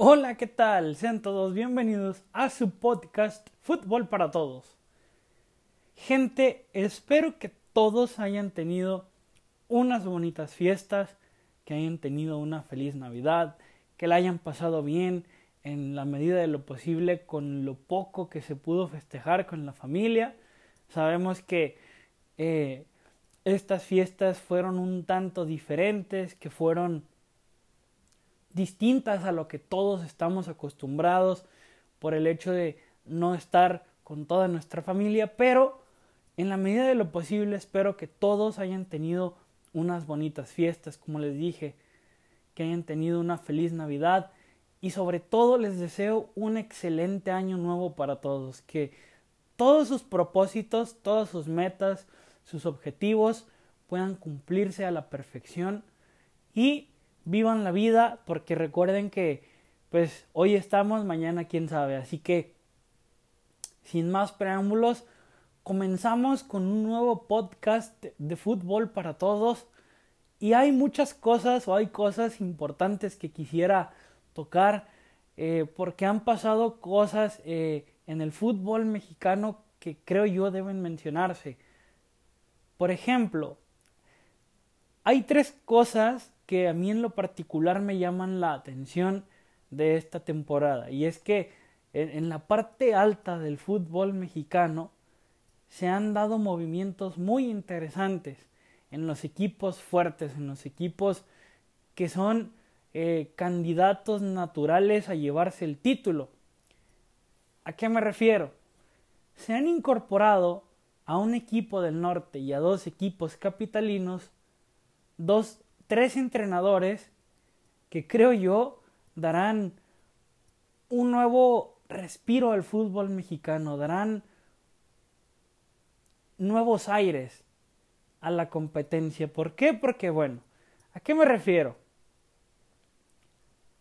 Hola, ¿qué tal? Sean todos bienvenidos a su podcast Fútbol para Todos. Gente, espero que todos hayan tenido unas bonitas fiestas, que hayan tenido una feliz Navidad, que la hayan pasado bien en la medida de lo posible con lo poco que se pudo festejar con la familia. Sabemos que eh, estas fiestas fueron un tanto diferentes, que fueron distintas a lo que todos estamos acostumbrados por el hecho de no estar con toda nuestra familia, pero en la medida de lo posible espero que todos hayan tenido unas bonitas fiestas, como les dije, que hayan tenido una feliz Navidad y sobre todo les deseo un excelente año nuevo para todos, que todos sus propósitos, todas sus metas, sus objetivos puedan cumplirse a la perfección y vivan la vida porque recuerden que pues hoy estamos, mañana quién sabe. Así que sin más preámbulos, comenzamos con un nuevo podcast de fútbol para todos. Y hay muchas cosas o hay cosas importantes que quisiera tocar eh, porque han pasado cosas eh, en el fútbol mexicano que creo yo deben mencionarse. Por ejemplo, hay tres cosas que a mí en lo particular me llaman la atención de esta temporada. Y es que en, la parte alta del fútbol mexicano se han dado movimientos muy interesantes en los equipos fuertes, en los equipos que son eh, candidatos naturales a llevarse el título. ¿A qué me refiero? Se han incorporado a un equipo del norte y a dos equipos capitalinos dos tres entrenadores que creo yo darán un nuevo respiro al fútbol mexicano, darán nuevos aires a la competencia. ¿Por qué? Porque, bueno, ¿a qué me refiero?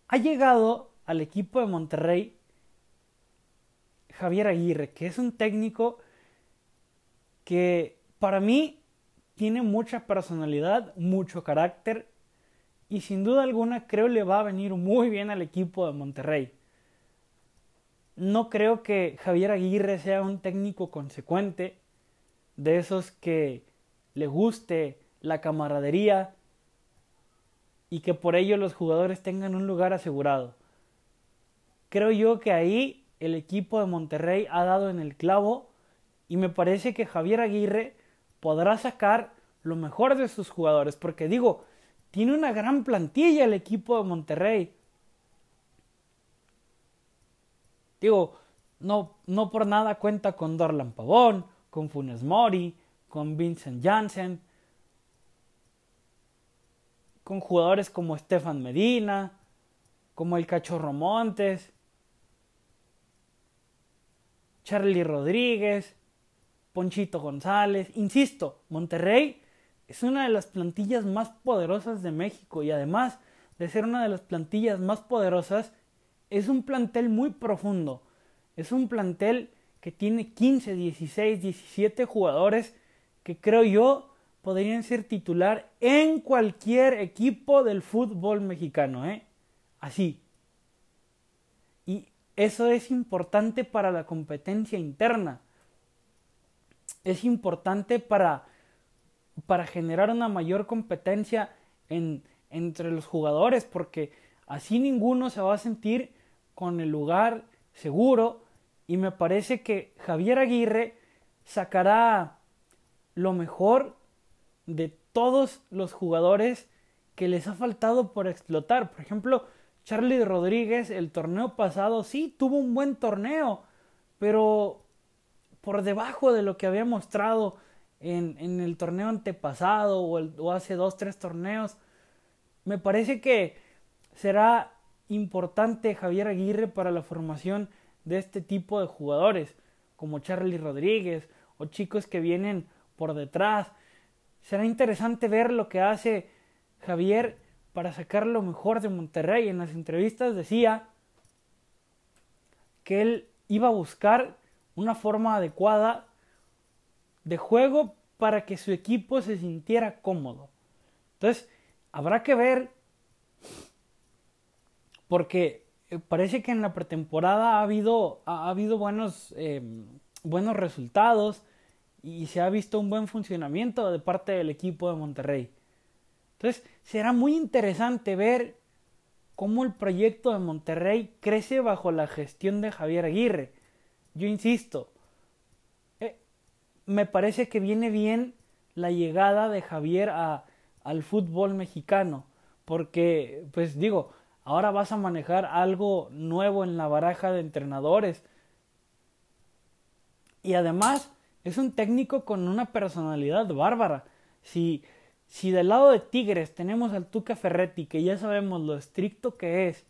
Ha llegado al equipo de Monterrey Javier Aguirre, que es un técnico que para mí tiene mucha personalidad, mucho carácter y sin duda alguna creo le va a venir muy bien al equipo de Monterrey. No creo que Javier Aguirre sea un técnico consecuente, de esos que le guste la camaradería y que por ello los jugadores tengan un lugar asegurado. Creo yo que ahí el equipo de Monterrey ha dado en el clavo y me parece que Javier Aguirre podrá sacar lo mejor de sus jugadores, porque digo, tiene una gran plantilla el equipo de Monterrey. Digo, no, no por nada cuenta con Dorlan Pavón, con Funes Mori, con Vincent Janssen, con jugadores como Estefan Medina, como el Cachorro Montes, Charlie Rodríguez, Ponchito González. Insisto, Monterrey es una de las plantillas más poderosas de México y además de ser una de las plantillas más poderosas, es un plantel muy profundo. Es un plantel que tiene 15, 16, 17 jugadores que creo yo podrían ser titular en cualquier equipo del fútbol mexicano, ¿eh? Así. Y eso es importante para la competencia interna es importante para, para generar una mayor competencia en, entre los jugadores, porque así ninguno se va a sentir con el lugar seguro y me parece que Javier Aguirre sacará lo mejor de todos los jugadores que les ha faltado por explotar. Por ejemplo, Charlie Rodríguez el torneo pasado sí tuvo un buen torneo, pero por debajo de lo que había mostrado en, en el torneo antepasado o, hace dos, tres torneos. Me parece que será importante Javier Aguirre para la formación de este tipo de jugadores, como Charlie Rodríguez o chicos que vienen por detrás. Será interesante ver lo que hace Javier para sacar lo mejor de Monterrey. En las entrevistas decía que él iba a buscar una forma adecuada de juego para que su equipo se sintiera cómodo. Entonces, habrá que ver, porque eh, parece que en la pretemporada ha habido, ha, habido buenos, eh, buenos resultados y se ha visto un buen funcionamiento de parte del equipo de Monterrey. Entonces, será muy interesante ver cómo el proyecto de Monterrey crece bajo la gestión de Javier Aguirre. Yo insisto, eh, me parece que viene bien la llegada de Javier al fútbol mexicano, porque, pues digo, ahora vas a manejar algo nuevo en la baraja de entrenadores. Y además, es un técnico con una personalidad bárbara. Si, si del lado de Tigres tenemos al Tuca Ferretti, que ya sabemos lo estricto que es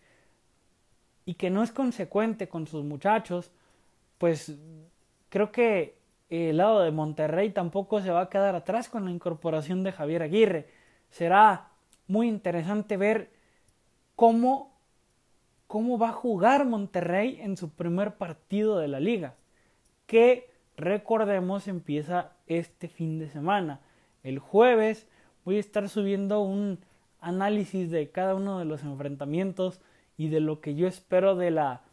y que no es consecuente con sus muchachos, pues creo que el lado de Monterrey tampoco se va a quedar atrás con la incorporación de Javier Aguirre. Será muy interesante ver cómo, cómo va a jugar Monterrey en su primer partido de la liga, que recordemos empieza este fin de semana. El jueves voy a estar subiendo un análisis de cada uno de los enfrentamientos y de lo que yo espero de la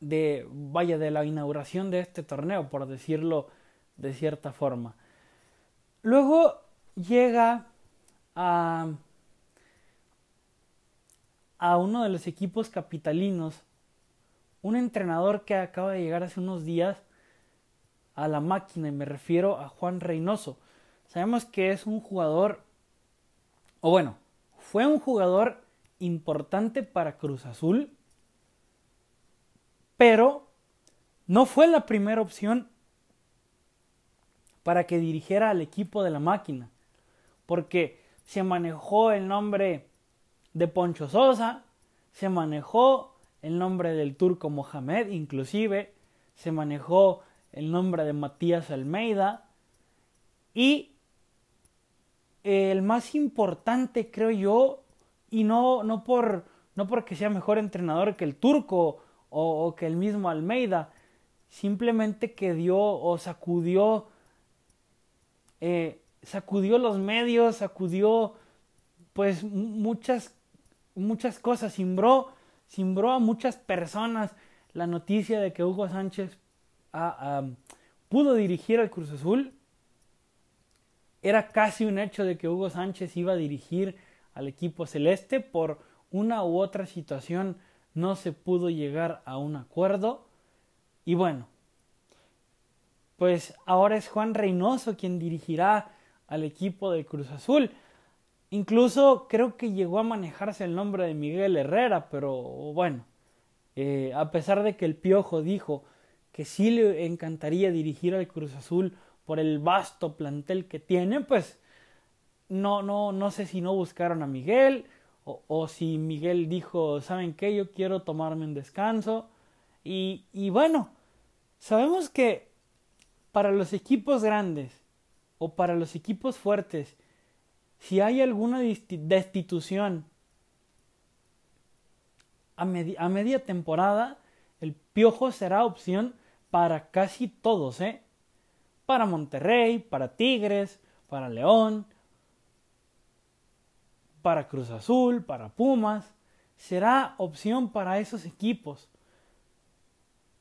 de vaya de la inauguración de este torneo por decirlo de cierta forma. Luego llega a a uno de los equipos capitalinos un entrenador que acaba de llegar hace unos días a la máquina y me refiero a Juan Reynoso. Sabemos que es un jugador o bueno fue un jugador importante para Cruz Azul pero no fue la primera opción para que dirigiera al equipo de la máquina, porque se manejó el nombre de Poncho Sosa, se manejó el nombre del turco Mohamed, inclusive se manejó el nombre de Matías Almeida y el más importante creo yo y no no por no porque sea mejor entrenador que el turco o, que el mismo Almeida, simplemente que dio o sacudió, eh, sacudió los medios, sacudió pues muchas, muchas cosas, simbró, simbró a muchas personas la noticia de que Hugo Sánchez ah, ah, pudo dirigir al Cruz Azul. Era casi un hecho de que Hugo Sánchez iba a dirigir al equipo celeste por una u otra situación no se pudo llegar a un acuerdo y bueno, pues ahora es Juan Reynoso quien dirigirá al equipo de Cruz Azul. Incluso creo que llegó a manejarse el nombre de Miguel Herrera, pero bueno, eh, a pesar de que el Piojo dijo que sí le encantaría dirigir al Cruz Azul por el vasto plantel que tiene, pues no, no, no sé si no buscaron a Miguel, o, si Miguel dijo, ¿saben qué? Yo quiero tomarme un descanso. Y, bueno, sabemos que para los equipos grandes o para los equipos fuertes, si hay alguna destitución a, a, media temporada, el piojo será opción para casi todos, ¿eh? Para Monterrey, para Tigres, para León, para Cruz Azul, para Pumas, será opción para esos equipos.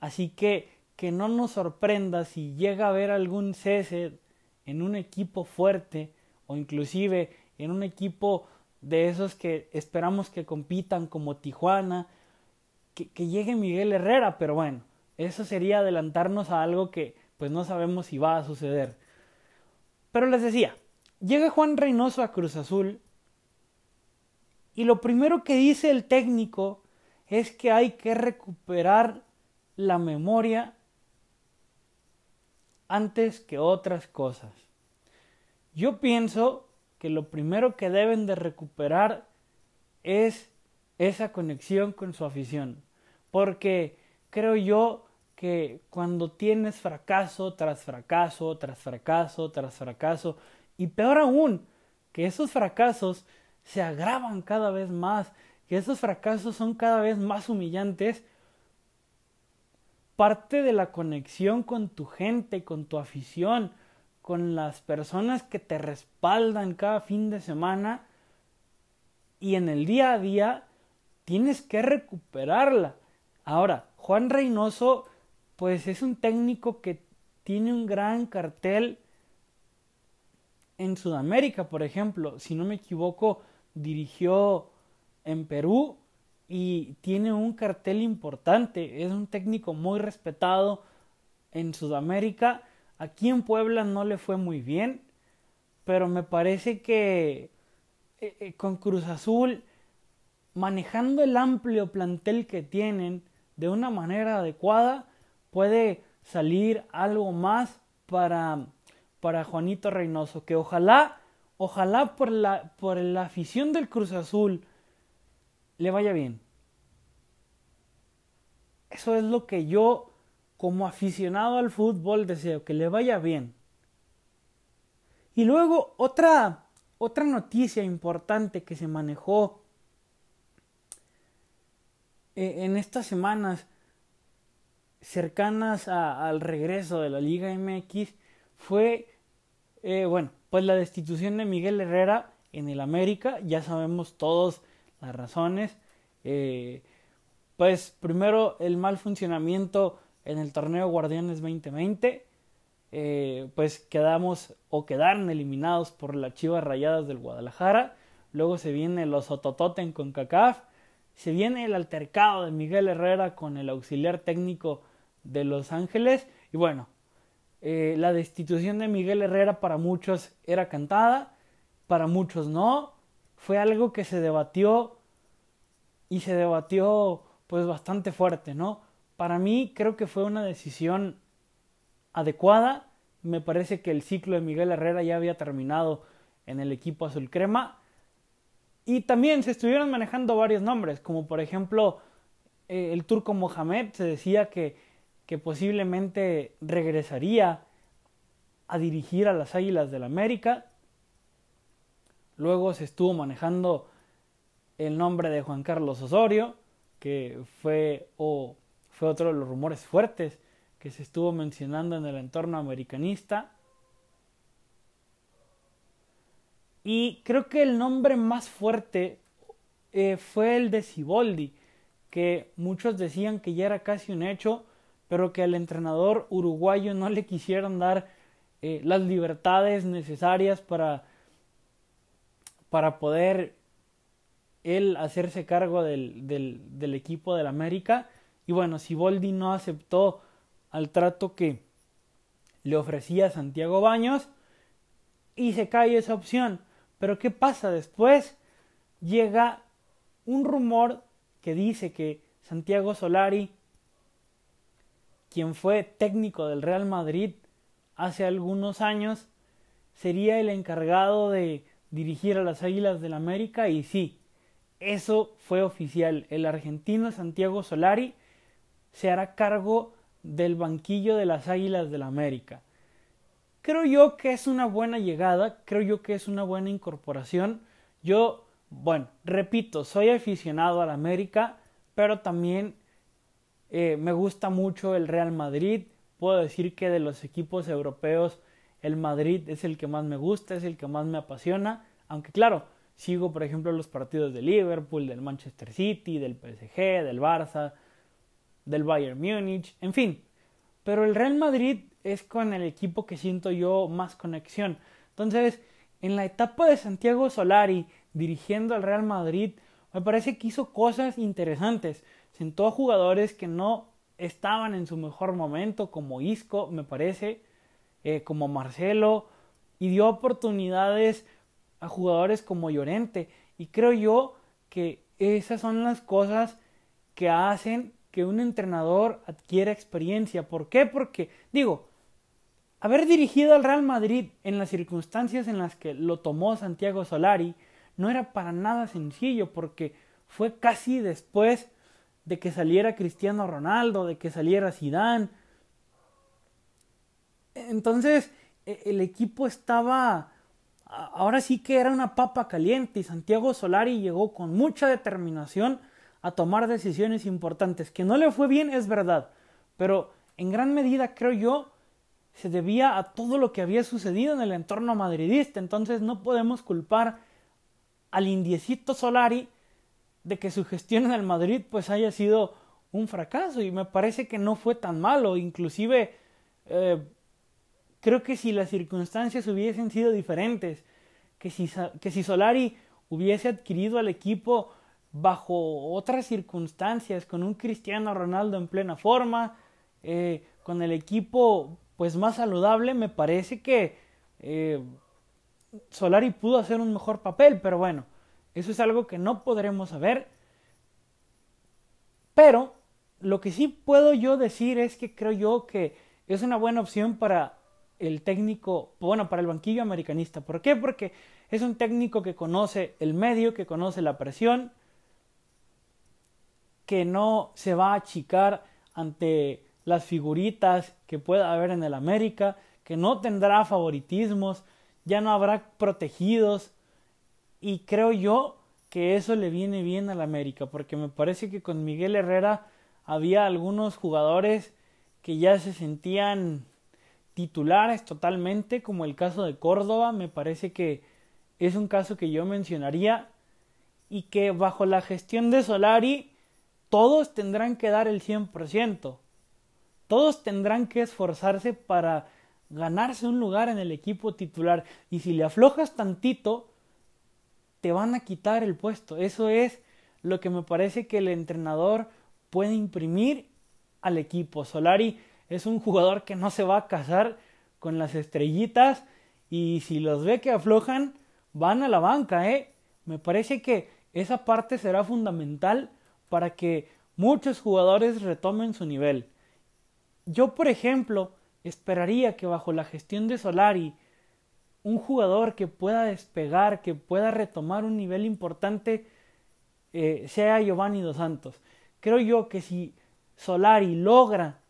Así que que no nos sorprenda si llega a haber algún cese en un equipo fuerte o inclusive en un equipo de esos que esperamos que compitan como Tijuana, que, que, llegue Miguel Herrera, pero bueno, eso sería adelantarnos a algo que pues no sabemos si va a suceder. Pero les decía, llega Juan Reynoso a Cruz Azul y lo primero que dice el técnico es que hay que recuperar la memoria antes que otras cosas. Yo pienso que lo primero que deben de recuperar es esa conexión con su afición. Porque creo yo que cuando tienes fracaso tras fracaso, tras fracaso, tras fracaso, y peor aún, que esos fracasos se agravan cada vez más, que esos fracasos son cada vez más humillantes, parte de la conexión con tu gente, con tu afición, con las personas que te respaldan cada fin de semana y en el día a día tienes que recuperarla. Ahora, Juan Reynoso, pues es un técnico que tiene un gran cartel en Sudamérica, por ejemplo. Si no me equivoco, dirigió en Perú y tiene un cartel importante. Es un técnico muy respetado en Sudamérica. Aquí en Puebla no le fue muy bien, pero me parece que eh, eh, con Cruz Azul, manejando el amplio plantel que tienen de una manera adecuada, puede salir algo más para, para Juanito Reynoso, que ojalá, ojalá por la, por la afición del Cruz Azul le vaya bien. Eso es lo que yo, como aficionado al fútbol, deseo, que le vaya bien. Y luego otra, otra noticia importante que se manejó eh, en estas semanas cercanas al regreso de la Liga MX fue, eh, bueno, pues la destitución de Miguel Herrera en el América. Ya sabemos todos las razones. Eh, pues primero el mal funcionamiento en el torneo Guardianes 2020. Eh, pues quedamos o quedaron eliminados por las Chivas Rayadas del Guadalajara. Luego se viene los Otototen con CACAF. Se viene el altercado de Miguel Herrera con el auxiliar técnico de Los Ángeles. Y bueno, eh, la destitución de Miguel Herrera para muchos era cantada, para muchos no. Fue algo que se debatió y se debatió pues bastante fuerte, ¿no? Para mí creo que fue una decisión adecuada. Me parece que el ciclo de Miguel Herrera ya había terminado en el equipo azul crema. Y también se estuvieron manejando varios nombres, como por ejemplo eh, el turco Mohamed, se decía que, que posiblemente regresaría a dirigir a las Águilas del la América. Luego se estuvo manejando el nombre de Juan Carlos Osorio que fue o fue otro de los rumores fuertes que se estuvo mencionando en el entorno americanista. Y creo que el nombre más fuerte eh, fue el de Siboldi, que muchos decían que ya era casi un hecho, pero que al entrenador uruguayo no le quisieron dar eh, las libertades necesarias para, para poder él hacerse cargo del, del, del equipo del América. Y bueno, si Boldi no aceptó al trato que le ofrecía Santiago Baños y se cae esa opción. Pero ¿qué pasa después? Llega un rumor que dice que Santiago Solari, quien fue técnico del Real Madrid hace algunos años, sería el encargado de dirigir a las Águilas del América y sí, eso fue oficial. El argentino Santiago Solari se hará cargo del banquillo de las Águilas del la América. Creo yo que es una buena llegada, creo yo que es una buena incorporación. Yo, bueno, repito, soy aficionado al América, pero también eh, me gusta mucho el Real Madrid. Puedo decir que de los equipos europeos, el Madrid es el que más me gusta, es el que más me apasiona. Aunque claro, Sigo, por ejemplo, los partidos de Liverpool, del Manchester City, del PSG, del Barça, del Bayern Múnich, en fin. Pero el Real Madrid es con el equipo que siento yo más conexión. Entonces, en la etapa de Santiago Solari dirigiendo al Real Madrid, me parece que hizo cosas interesantes. Sentó a jugadores que no estaban en su mejor momento, como Isco, me parece, eh, como Marcelo, y dio oportunidades a jugadores como Llorente. Y creo yo que esas son las cosas que hacen que un entrenador adquiera experiencia. ¿Por qué? Porque, digo, haber dirigido al Real Madrid en las circunstancias en las que lo tomó Santiago Solari no era para nada sencillo porque fue casi después de que saliera Cristiano Ronaldo, de que saliera Zidane. Entonces, e, el equipo estaba ahora sí que era una papa caliente y Santiago Solari llegó con mucha determinación a tomar decisiones importantes. Que no le fue bien es verdad, pero en gran medida creo yo se debía a todo lo que había sucedido en el entorno madridista. Entonces no podemos culpar al indiecito Solari de que su gestión en el Madrid pues haya sido un fracaso. Y me parece que no fue tan malo, inclusive eh, creo que si las circunstancias hubiesen sido diferentes, que si, que si Solari hubiese adquirido al equipo bajo otras circunstancias, con un Cristiano Ronaldo en plena forma, eh, con el equipo pues más saludable, me parece que eh, Solari pudo hacer un mejor papel, pero bueno, eso es algo que no podremos saber. Pero lo que sí puedo yo decir es que creo yo que es una buena opción para el técnico, bueno, para el banquillo americanista. ¿Por qué? Porque es un técnico que conoce el medio, que conoce la presión, que no se va a achicar ante las figuritas que pueda haber en el América, que no tendrá favoritismos, ya no habrá protegidos y creo yo que eso le viene bien al América porque me parece que con Miguel Herrera había algunos jugadores que ya se sentían titulares totalmente como el caso de Córdoba me parece que es un caso que yo mencionaría y que bajo la gestión de Solari todos tendrán que dar el 100%. Todos tendrán que esforzarse para ganarse un lugar en el equipo titular. Y si le aflojas tantito, van a quitar el puesto. Eso es lo que me parece que el entrenador puede imprimir al equipo. Solari es un jugador que no se va a casar con las estrellitas y si los ve que aflojan, van a la banca, ¿eh? Me parece que esa parte será fundamental para que muchos jugadores retomen su nivel. Yo, por ejemplo, esperaría que bajo la gestión de Solari, un jugador que pueda despegar, que pueda retomar un nivel importante, eh, sea Giovanni Dos Santos. Creo yo que si Solari logra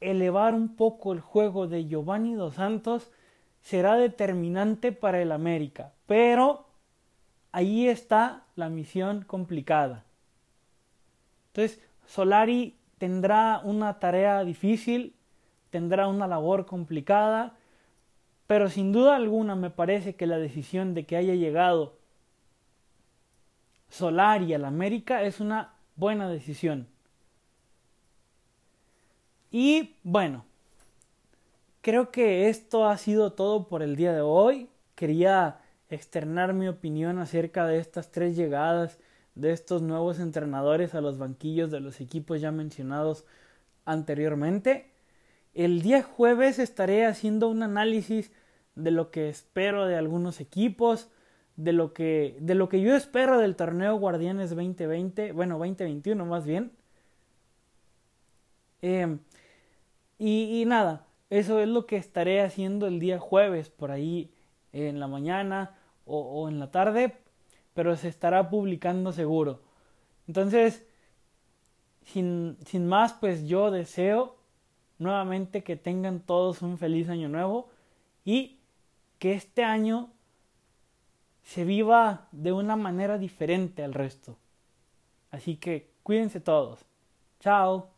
elevar un poco el juego de Giovanni Dos Santos, será determinante para el América. Pero ahí está la misión complicada. Entonces, Solari tendrá una tarea difícil, tendrá una labor complicada, pero sin duda alguna me parece que la decisión de que haya llegado Solari al América es una buena decisión. Y bueno, creo que esto ha sido todo por el día de hoy. Quería externar mi opinión acerca de estas tres llegadas de estos nuevos entrenadores a los banquillos de los equipos ya mencionados anteriormente. El día jueves estaré haciendo un análisis de lo que espero de algunos equipos, de lo que, de lo que yo espero del torneo Guardianes 2020, bueno, 2021 más bien. Em, y, y, nada, eso es lo que estaré haciendo el día jueves, por ahí en la mañana o, o en la tarde, pero se estará publicando seguro. Entonces, sin, sin más, pues yo deseo nuevamente que tengan todos un feliz año nuevo y que este año se viva de una manera diferente al resto. Así que cuídense todos. Chao.